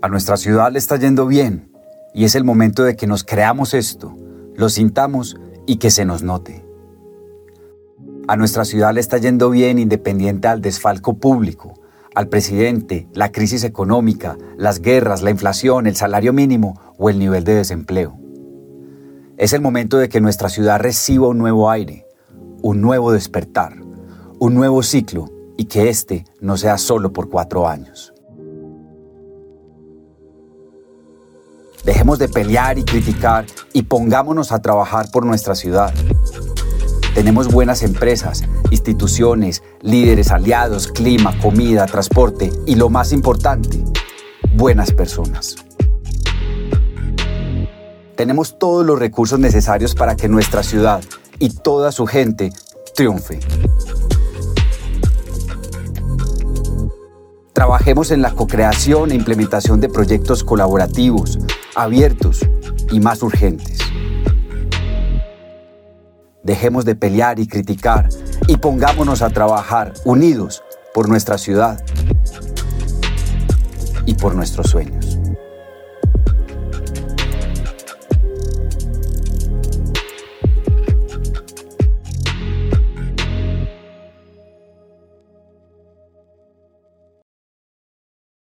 A nuestra ciudad le está yendo bien y es el momento de que nos creamos esto, lo sintamos y que se nos note. A nuestra ciudad le está yendo bien independiente al desfalco público, al presidente, la crisis económica, las guerras, la inflación, el salario mínimo o el nivel de desempleo. Es el momento de que nuestra ciudad reciba un nuevo aire, un nuevo despertar, un nuevo ciclo y que este no sea solo por cuatro años. Dejemos de pelear y criticar y pongámonos a trabajar por nuestra ciudad. Tenemos buenas empresas, instituciones, líderes aliados, clima, comida, transporte y lo más importante, buenas personas. Tenemos todos los recursos necesarios para que nuestra ciudad y toda su gente triunfe. Trabajemos en la co-creación e implementación de proyectos colaborativos, abiertos y más urgentes. Dejemos de pelear y criticar y pongámonos a trabajar unidos por nuestra ciudad y por nuestros sueños.